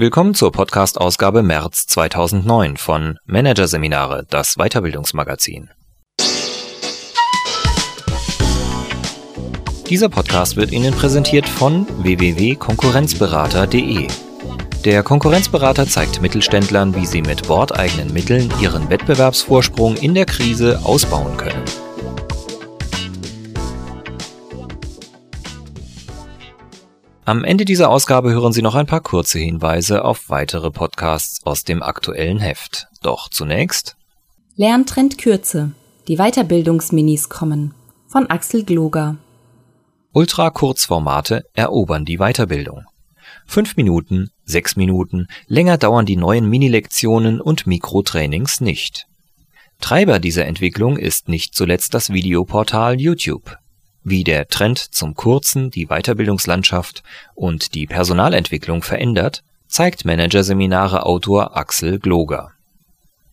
Willkommen zur Podcast-Ausgabe März 2009 von Managerseminare, das Weiterbildungsmagazin. Dieser Podcast wird Ihnen präsentiert von www.konkurrenzberater.de. Der Konkurrenzberater zeigt Mittelständlern, wie sie mit bordeigenen Mitteln ihren Wettbewerbsvorsprung in der Krise ausbauen können. Am Ende dieser Ausgabe hören Sie noch ein paar kurze Hinweise auf weitere Podcasts aus dem aktuellen Heft. Doch zunächst Lerntrend Kürze. Die Weiterbildungsminis kommen. Von Axel Gloger. Ultra-Kurzformate erobern die Weiterbildung. Fünf Minuten, sechs Minuten, länger dauern die neuen Minilektionen und Mikrotrainings nicht. Treiber dieser Entwicklung ist nicht zuletzt das Videoportal YouTube. Wie der Trend zum Kurzen die Weiterbildungslandschaft und die Personalentwicklung verändert, zeigt Managerseminare-Autor Axel Gloger.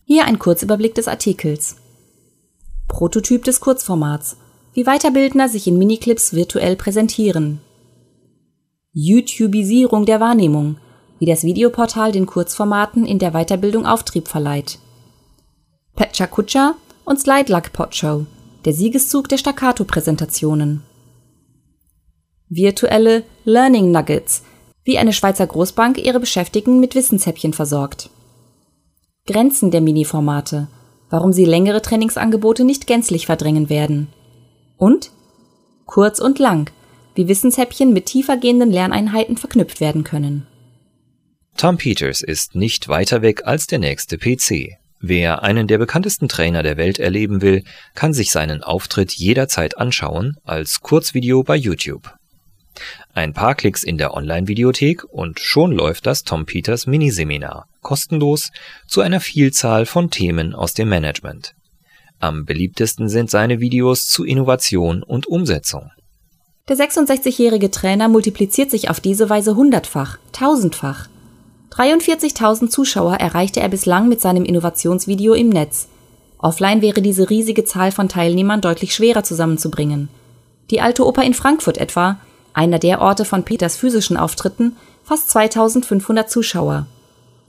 Hier ein Kurzüberblick des Artikels. Prototyp des Kurzformats. Wie Weiterbildner sich in Miniclips virtuell präsentieren. YouTubisierung der Wahrnehmung. Wie das Videoportal den Kurzformaten in der Weiterbildung Auftrieb verleiht. Petcha Kutscher und Slide Luck Pot Show der Siegeszug der Staccato-Präsentationen. Virtuelle Learning Nuggets, wie eine Schweizer Großbank ihre Beschäftigten mit Wissenshäppchen versorgt. Grenzen der Mini-Formate, warum sie längere Trainingsangebote nicht gänzlich verdrängen werden. Und kurz und lang, wie Wissenshäppchen mit tiefergehenden Lerneinheiten verknüpft werden können. Tom Peters ist nicht weiter weg als der nächste PC. Wer einen der bekanntesten Trainer der Welt erleben will, kann sich seinen Auftritt jederzeit anschauen als Kurzvideo bei YouTube. Ein paar Klicks in der Online-Videothek und schon läuft das Tom Peters Miniseminar kostenlos zu einer Vielzahl von Themen aus dem Management. Am beliebtesten sind seine Videos zu Innovation und Umsetzung. Der 66-jährige Trainer multipliziert sich auf diese Weise hundertfach, tausendfach. 43.000 Zuschauer erreichte er bislang mit seinem Innovationsvideo im Netz. Offline wäre diese riesige Zahl von Teilnehmern deutlich schwerer zusammenzubringen. Die Alte Oper in Frankfurt etwa, einer der Orte von Peters physischen Auftritten, fast 2500 Zuschauer.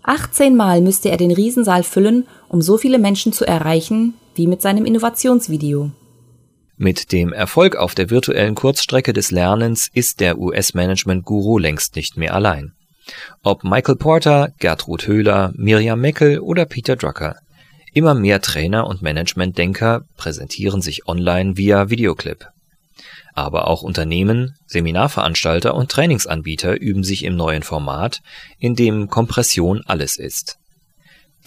18 Mal müsste er den Riesensaal füllen, um so viele Menschen zu erreichen wie mit seinem Innovationsvideo. Mit dem Erfolg auf der virtuellen Kurzstrecke des Lernens ist der US-Management-Guru längst nicht mehr allein. Ob Michael Porter, Gertrud Höhler, Miriam Meckel oder Peter Drucker. Immer mehr Trainer und Managementdenker präsentieren sich online via Videoclip. Aber auch Unternehmen, Seminarveranstalter und Trainingsanbieter üben sich im neuen Format, in dem Kompression alles ist.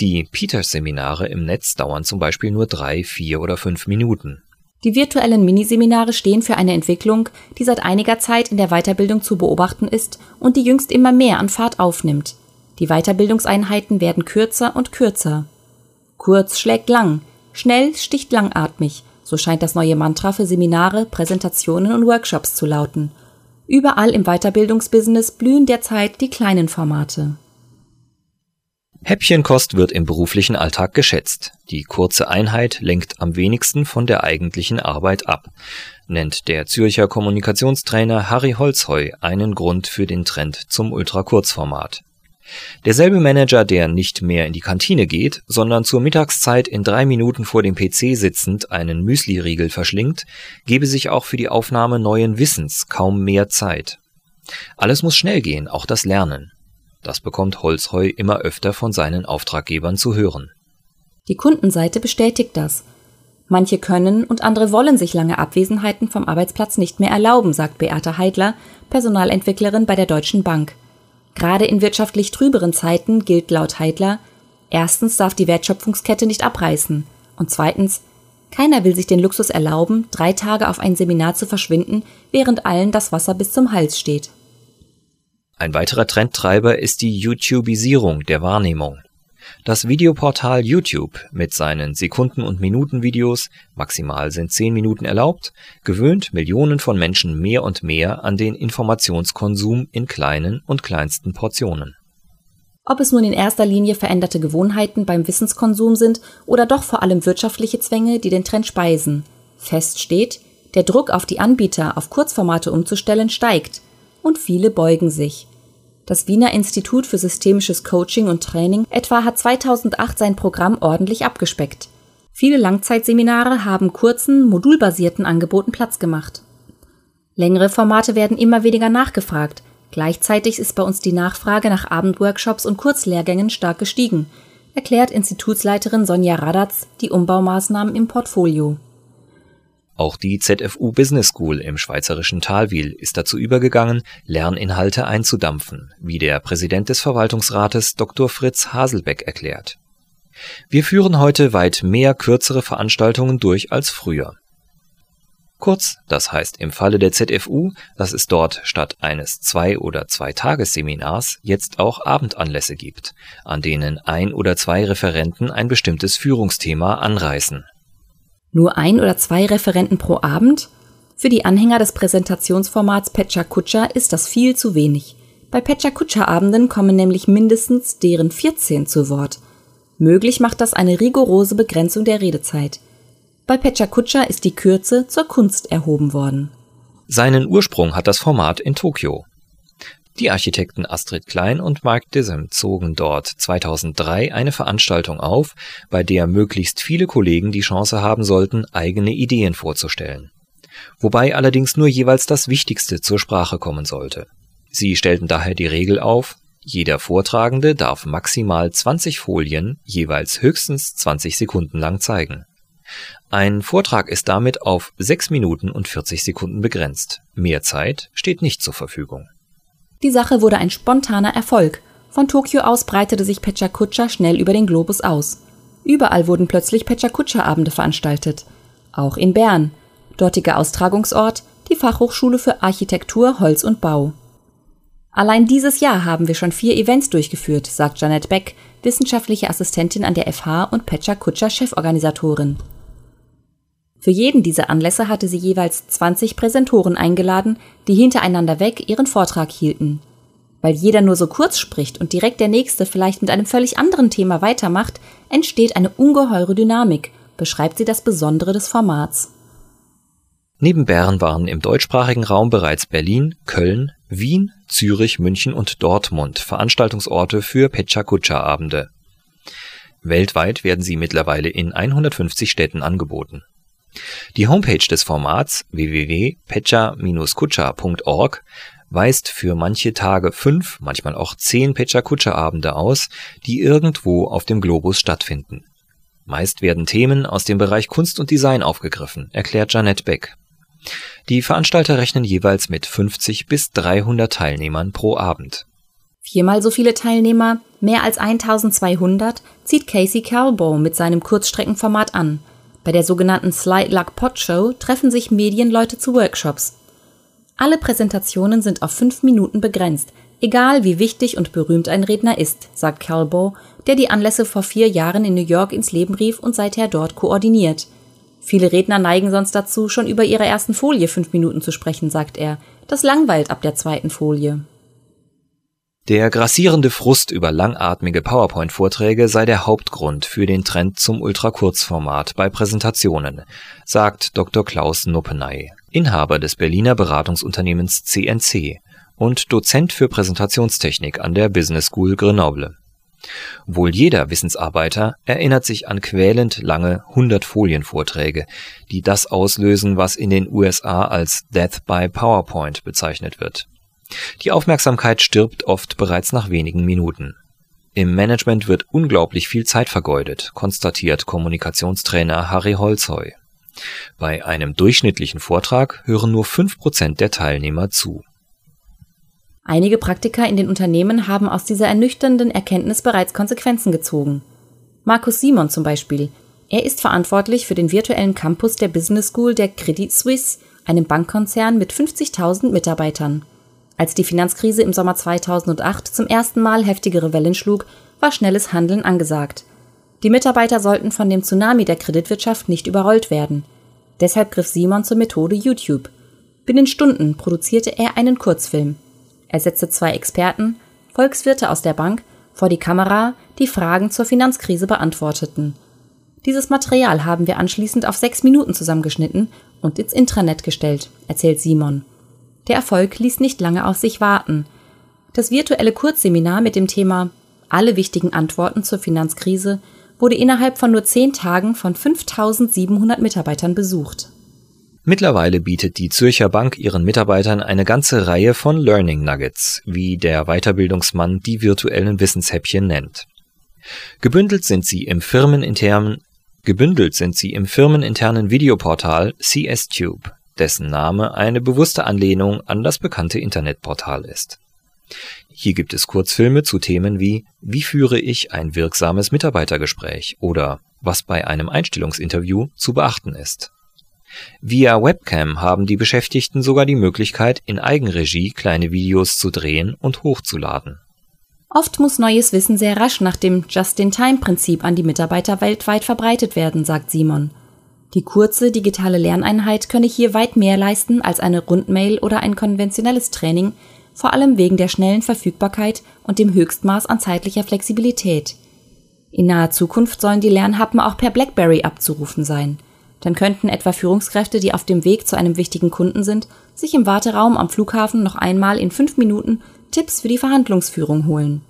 Die Peters-Seminare im Netz dauern zum Beispiel nur drei, vier oder fünf Minuten. Die virtuellen Miniseminare stehen für eine Entwicklung, die seit einiger Zeit in der Weiterbildung zu beobachten ist und die jüngst immer mehr an Fahrt aufnimmt. Die Weiterbildungseinheiten werden kürzer und kürzer. Kurz schlägt lang, schnell sticht langatmig, so scheint das neue Mantra für Seminare, Präsentationen und Workshops zu lauten. Überall im Weiterbildungsbusiness blühen derzeit die kleinen Formate. Häppchenkost wird im beruflichen Alltag geschätzt. Die kurze Einheit lenkt am wenigsten von der eigentlichen Arbeit ab, nennt der Zürcher Kommunikationstrainer Harry Holzheu einen Grund für den Trend zum Ultrakurzformat. Derselbe Manager, der nicht mehr in die Kantine geht, sondern zur Mittagszeit in drei Minuten vor dem PC sitzend einen Müsliriegel verschlingt, gebe sich auch für die Aufnahme neuen Wissens kaum mehr Zeit. Alles muss schnell gehen, auch das Lernen. Das bekommt Holzheu immer öfter von seinen Auftraggebern zu hören. Die Kundenseite bestätigt das. Manche können und andere wollen sich lange Abwesenheiten vom Arbeitsplatz nicht mehr erlauben, sagt Beate Heidler, Personalentwicklerin bei der Deutschen Bank. Gerade in wirtschaftlich trüberen Zeiten gilt laut Heidler, erstens darf die Wertschöpfungskette nicht abreißen und zweitens, keiner will sich den Luxus erlauben, drei Tage auf ein Seminar zu verschwinden, während allen das Wasser bis zum Hals steht. Ein weiterer Trendtreiber ist die YouTubisierung der Wahrnehmung. Das Videoportal YouTube mit seinen Sekunden- und Minutenvideos, maximal sind 10 Minuten erlaubt, gewöhnt Millionen von Menschen mehr und mehr an den Informationskonsum in kleinen und kleinsten Portionen. Ob es nun in erster Linie veränderte Gewohnheiten beim Wissenskonsum sind oder doch vor allem wirtschaftliche Zwänge, die den Trend speisen. Fest steht, der Druck auf die Anbieter, auf Kurzformate umzustellen, steigt und viele beugen sich. Das Wiener Institut für systemisches Coaching und Training etwa hat 2008 sein Programm ordentlich abgespeckt. Viele Langzeitseminare haben kurzen, modulbasierten Angeboten Platz gemacht. Längere Formate werden immer weniger nachgefragt. Gleichzeitig ist bei uns die Nachfrage nach Abendworkshops und Kurzlehrgängen stark gestiegen, erklärt Institutsleiterin Sonja Radatz die Umbaumaßnahmen im Portfolio. Auch die ZFU Business School im schweizerischen Talwil ist dazu übergegangen, Lerninhalte einzudampfen, wie der Präsident des Verwaltungsrates Dr. Fritz Haselbeck erklärt. Wir führen heute weit mehr kürzere Veranstaltungen durch als früher. Kurz, das heißt im Falle der ZFU, dass es dort statt eines Zwei- oder Zweitagesseminars jetzt auch Abendanlässe gibt, an denen ein oder zwei Referenten ein bestimmtes Führungsthema anreißen. Nur ein oder zwei Referenten pro Abend? Für die Anhänger des Präsentationsformats Pecha Kutscher ist das viel zu wenig. Bei Pecha Kutscher Abenden kommen nämlich mindestens deren 14 zu Wort. Möglich macht das eine rigorose Begrenzung der Redezeit. Bei Pecha Kutscher ist die Kürze zur Kunst erhoben worden. Seinen Ursprung hat das Format in Tokio. Die Architekten Astrid Klein und Mark Dissem zogen dort 2003 eine Veranstaltung auf, bei der möglichst viele Kollegen die Chance haben sollten, eigene Ideen vorzustellen. Wobei allerdings nur jeweils das Wichtigste zur Sprache kommen sollte. Sie stellten daher die Regel auf, jeder Vortragende darf maximal 20 Folien jeweils höchstens 20 Sekunden lang zeigen. Ein Vortrag ist damit auf 6 Minuten und 40 Sekunden begrenzt. Mehr Zeit steht nicht zur Verfügung. Die Sache wurde ein spontaner Erfolg. Von Tokio aus breitete sich Pechakucha schnell über den Globus aus. Überall wurden plötzlich Pechakucha-Abende veranstaltet. Auch in Bern. Dortiger Austragungsort die Fachhochschule für Architektur, Holz und Bau. Allein dieses Jahr haben wir schon vier Events durchgeführt, sagt Janet Beck, wissenschaftliche Assistentin an der FH und Pechakucha Cheforganisatorin. Für jeden dieser Anlässe hatte sie jeweils 20 Präsentoren eingeladen, die hintereinander weg ihren Vortrag hielten. Weil jeder nur so kurz spricht und direkt der nächste vielleicht mit einem völlig anderen Thema weitermacht, entsteht eine ungeheure Dynamik, beschreibt sie das Besondere des Formats. Neben Bern waren im deutschsprachigen Raum bereits Berlin, Köln, Wien, Zürich, München und Dortmund Veranstaltungsorte für Pechakucha-Abende. Weltweit werden sie mittlerweile in 150 Städten angeboten die Homepage des Formats www.pecha-kutscher.org weist für manche Tage fünf, manchmal auch zehn Pecha-Kutscher-Abende aus, die irgendwo auf dem Globus stattfinden. Meist werden Themen aus dem Bereich Kunst und Design aufgegriffen, erklärt Janette Beck. Die Veranstalter rechnen jeweils mit 50 bis 300 Teilnehmern pro Abend. Viermal so viele Teilnehmer, mehr als 1200, zieht Casey Calbow mit seinem Kurzstreckenformat an – bei der sogenannten Slide Luck Pod Show treffen sich Medienleute zu Workshops. Alle Präsentationen sind auf fünf Minuten begrenzt, egal wie wichtig und berühmt ein Redner ist, sagt Calbo, der die Anlässe vor vier Jahren in New York ins Leben rief und seither dort koordiniert. Viele Redner neigen sonst dazu, schon über ihrer ersten Folie fünf Minuten zu sprechen, sagt er. Das langweilt ab der zweiten Folie. Der grassierende Frust über langatmige PowerPoint-Vorträge sei der Hauptgrund für den Trend zum Ultrakurzformat bei Präsentationen, sagt Dr. Klaus Nuppeney, Inhaber des Berliner Beratungsunternehmens CNC und Dozent für Präsentationstechnik an der Business School Grenoble. Wohl jeder Wissensarbeiter erinnert sich an quälend lange 100-Folien-Vorträge, die das auslösen, was in den USA als Death by PowerPoint bezeichnet wird die Aufmerksamkeit stirbt oft bereits nach wenigen Minuten. Im Management wird unglaublich viel Zeit vergeudet, konstatiert Kommunikationstrainer Harry Holzheu. Bei einem durchschnittlichen Vortrag hören nur fünf Prozent der Teilnehmer zu. Einige Praktiker in den Unternehmen haben aus dieser ernüchternden Erkenntnis bereits Konsequenzen gezogen. Markus Simon zum Beispiel. Er ist verantwortlich für den virtuellen Campus der Business School der Credit Suisse, einem Bankkonzern mit 50.000 Mitarbeitern. Als die Finanzkrise im Sommer 2008 zum ersten Mal heftigere Wellen schlug, war schnelles Handeln angesagt. Die Mitarbeiter sollten von dem Tsunami der Kreditwirtschaft nicht überrollt werden. Deshalb griff Simon zur Methode YouTube. Binnen Stunden produzierte er einen Kurzfilm. Er setzte zwei Experten, Volkswirte aus der Bank, vor die Kamera, die Fragen zur Finanzkrise beantworteten. Dieses Material haben wir anschließend auf sechs Minuten zusammengeschnitten und ins Intranet gestellt, erzählt Simon. Der Erfolg ließ nicht lange auf sich warten. Das virtuelle Kurzseminar mit dem Thema Alle wichtigen Antworten zur Finanzkrise wurde innerhalb von nur zehn Tagen von 5700 Mitarbeitern besucht. Mittlerweile bietet die Zürcher Bank ihren Mitarbeitern eine ganze Reihe von Learning Nuggets, wie der Weiterbildungsmann die virtuellen Wissenshäppchen nennt. Gebündelt sind sie im firmeninternen gebündelt sind sie im firmeninternen Videoportal CSTube, dessen Name eine bewusste Anlehnung an das bekannte Internetportal ist. Hier gibt es Kurzfilme zu Themen wie Wie führe ich ein wirksames Mitarbeitergespräch oder was bei einem Einstellungsinterview zu beachten ist. Via Webcam haben die Beschäftigten sogar die Möglichkeit, in Eigenregie kleine Videos zu drehen und hochzuladen. Oft muss neues Wissen sehr rasch nach dem Just-in-Time-Prinzip an die Mitarbeiter weltweit verbreitet werden, sagt Simon. Die kurze digitale Lerneinheit könne hier weit mehr leisten als eine Rundmail oder ein konventionelles Training, vor allem wegen der schnellen Verfügbarkeit und dem Höchstmaß an zeitlicher Flexibilität. In naher Zukunft sollen die Lernhappen auch per BlackBerry abzurufen sein – dann könnten etwa Führungskräfte, die auf dem Weg zu einem wichtigen Kunden sind, sich im Warteraum am Flughafen noch einmal in fünf Minuten Tipps für die Verhandlungsführung holen.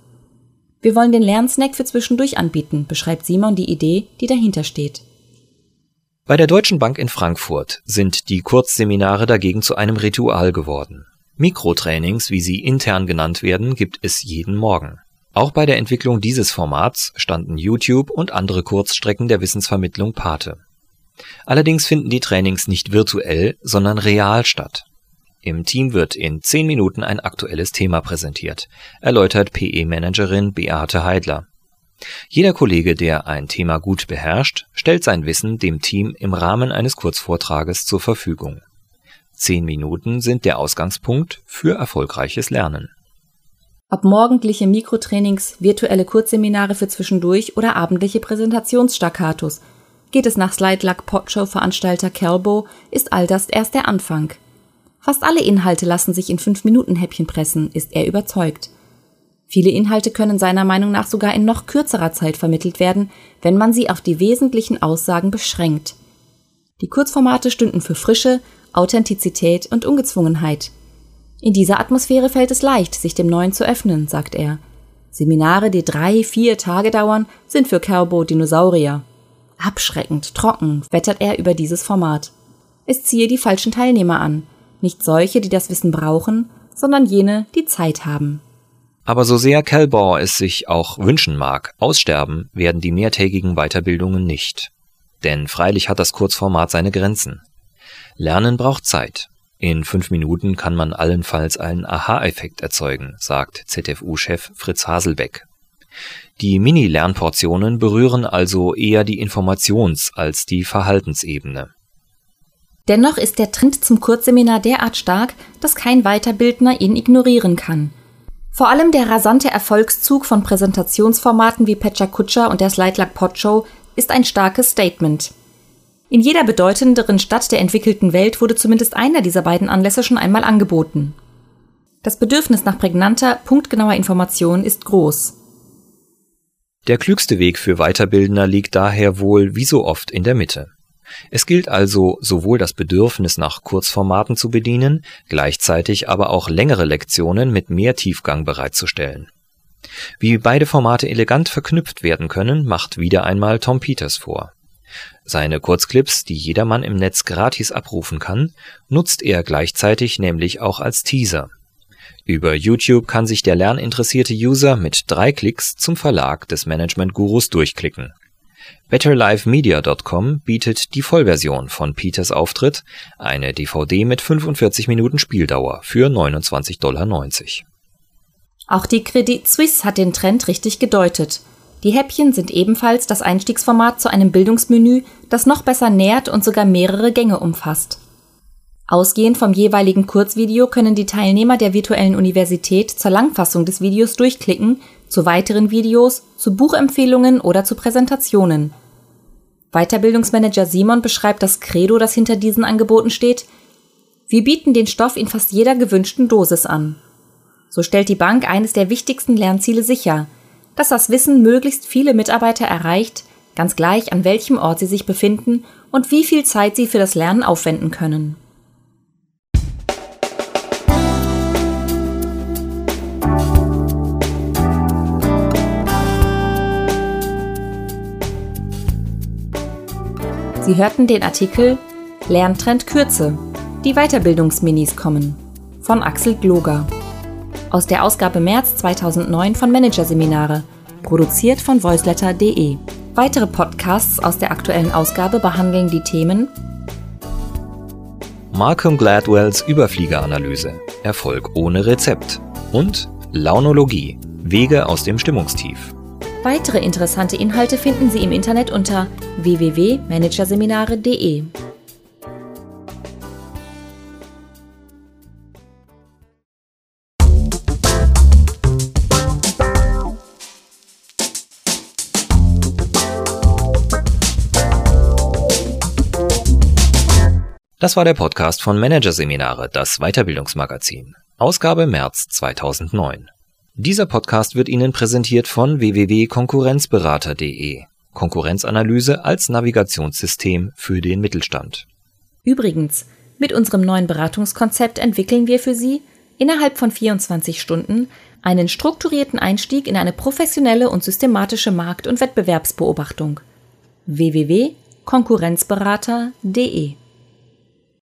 Wir wollen den Lernsnack für zwischendurch anbieten, beschreibt Simon die Idee, die dahinter steht. Bei der Deutschen Bank in Frankfurt sind die Kurzseminare dagegen zu einem Ritual geworden. Mikrotrainings, wie sie intern genannt werden, gibt es jeden Morgen. Auch bei der Entwicklung dieses Formats standen YouTube und andere Kurzstrecken der Wissensvermittlung Pate. Allerdings finden die Trainings nicht virtuell, sondern real statt. Im Team wird in zehn Minuten ein aktuelles Thema präsentiert, erläutert PE-Managerin Beate Heidler. Jeder Kollege, der ein Thema gut beherrscht, stellt sein Wissen dem Team im Rahmen eines Kurzvortrages zur Verfügung. Zehn Minuten sind der Ausgangspunkt für erfolgreiches Lernen. Ob morgendliche Mikrotrainings, virtuelle Kurzseminare für zwischendurch oder abendliche Präsentationsstaccatos – Geht es nach Slide Luck Podshow Veranstalter Kelbo, ist all das erst der Anfang. Fast alle Inhalte lassen sich in 5-Minuten-Häppchen pressen, ist er überzeugt. Viele Inhalte können seiner Meinung nach sogar in noch kürzerer Zeit vermittelt werden, wenn man sie auf die wesentlichen Aussagen beschränkt. Die Kurzformate stünden für Frische, Authentizität und Ungezwungenheit. In dieser Atmosphäre fällt es leicht, sich dem Neuen zu öffnen, sagt er. Seminare, die drei, vier Tage dauern, sind für Kerbo Dinosaurier. Abschreckend, trocken wettert er über dieses Format. Es ziehe die falschen Teilnehmer an, nicht solche, die das Wissen brauchen, sondern jene, die Zeit haben. Aber so sehr Kelbor es sich auch wünschen mag, aussterben werden die mehrtägigen Weiterbildungen nicht. Denn freilich hat das Kurzformat seine Grenzen. Lernen braucht Zeit. In fünf Minuten kann man allenfalls einen Aha-Effekt erzeugen, sagt ZFU-Chef Fritz Haselbeck. Die Mini-Lernportionen berühren also eher die Informations- als die Verhaltensebene. Dennoch ist der Trend zum Kurzseminar derart stark, dass kein Weiterbildner ihn ignorieren kann. Vor allem der rasante Erfolgszug von Präsentationsformaten wie Pecha Kutscher und der Slideluck Podshow ist ein starkes Statement. In jeder bedeutenderen Stadt der entwickelten Welt wurde zumindest einer dieser beiden Anlässe schon einmal angeboten. Das Bedürfnis nach prägnanter, punktgenauer Information ist groß. Der klügste Weg für Weiterbildner liegt daher wohl wie so oft in der Mitte. Es gilt also sowohl das Bedürfnis nach Kurzformaten zu bedienen, gleichzeitig aber auch längere Lektionen mit mehr Tiefgang bereitzustellen. Wie beide Formate elegant verknüpft werden können, macht wieder einmal Tom Peters vor. Seine Kurzclips, die jedermann im Netz gratis abrufen kann, nutzt er gleichzeitig nämlich auch als Teaser über YouTube kann sich der lerninteressierte User mit drei Klicks zum Verlag des Management-Gurus durchklicken. BetterLifeMedia.com bietet die Vollversion von Peters Auftritt, eine DVD mit 45 Minuten Spieldauer für 29,90 Dollar. Auch die Credit Suisse hat den Trend richtig gedeutet. Die Häppchen sind ebenfalls das Einstiegsformat zu einem Bildungsmenü, das noch besser nährt und sogar mehrere Gänge umfasst. Ausgehend vom jeweiligen Kurzvideo können die Teilnehmer der virtuellen Universität zur Langfassung des Videos durchklicken, zu weiteren Videos, zu Buchempfehlungen oder zu Präsentationen. Weiterbildungsmanager Simon beschreibt das Credo, das hinter diesen Angeboten steht. Wir bieten den Stoff in fast jeder gewünschten Dosis an. So stellt die Bank eines der wichtigsten Lernziele sicher, dass das Wissen möglichst viele Mitarbeiter erreicht, ganz gleich an welchem Ort sie sich befinden und wie viel Zeit sie für das Lernen aufwenden können. Sie hörten den Artikel Lerntrend Kürze. Die Weiterbildungsminis kommen von Axel Gloger. Aus der Ausgabe März 2009 von Managerseminare, produziert von voiceletter.de. Weitere Podcasts aus der aktuellen Ausgabe behandeln die Themen Malcolm Gladwells Überfliegeranalyse Erfolg ohne Rezept und Launologie Wege aus dem Stimmungstief. Weitere interessante Inhalte finden Sie im Internet unter www.managerseminare.de. Das war der Podcast von Managerseminare, das Weiterbildungsmagazin. Ausgabe März 2009. Dieser Podcast wird Ihnen präsentiert von www.konkurrenzberater.de. Konkurrenzanalyse als Navigationssystem für den Mittelstand. Übrigens, mit unserem neuen Beratungskonzept entwickeln wir für Sie innerhalb von 24 Stunden einen strukturierten Einstieg in eine professionelle und systematische Markt- und Wettbewerbsbeobachtung. www.konkurrenzberater.de